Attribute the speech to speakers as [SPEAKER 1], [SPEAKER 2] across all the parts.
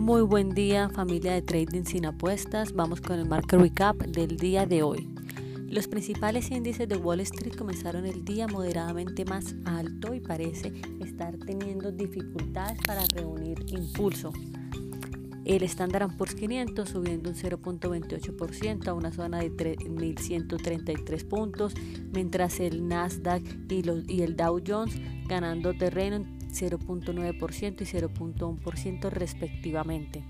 [SPEAKER 1] Muy buen día familia de Trading sin apuestas. Vamos con el market recap del día de hoy. Los principales índices de Wall Street comenzaron el día moderadamente más alto y parece estar teniendo dificultades para reunir impulso. El Standard Poor's 500 subiendo un 0.28% a una zona de 3.133 puntos, mientras el Nasdaq y, y el Dow Jones ganando terreno 0.9% y 0.1% respectivamente.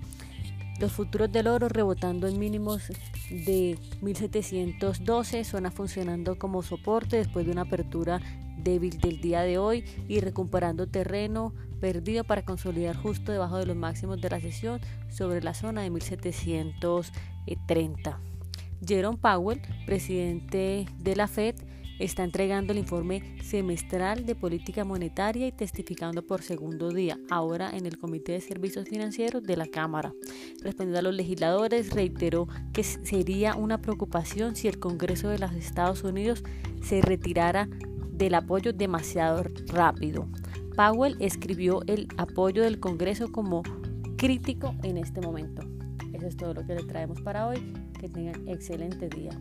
[SPEAKER 1] Los futuros del oro rebotando en mínimos de 1712, zona funcionando como soporte después de una apertura débil del día de hoy y recuperando terreno perdido para consolidar justo debajo de los máximos de la sesión sobre la zona de 1730. Jerome Powell, presidente de la Fed, está entregando el informe semestral de política monetaria y testificando por segundo día, ahora en el Comité de Servicios Financieros de la Cámara. Respondiendo a los legisladores, reiteró que sería una preocupación si el Congreso de los Estados Unidos se retirara del apoyo demasiado rápido. Powell escribió el apoyo del Congreso como crítico en este momento. Eso es todo lo que le traemos para hoy. Que tengan excelente día.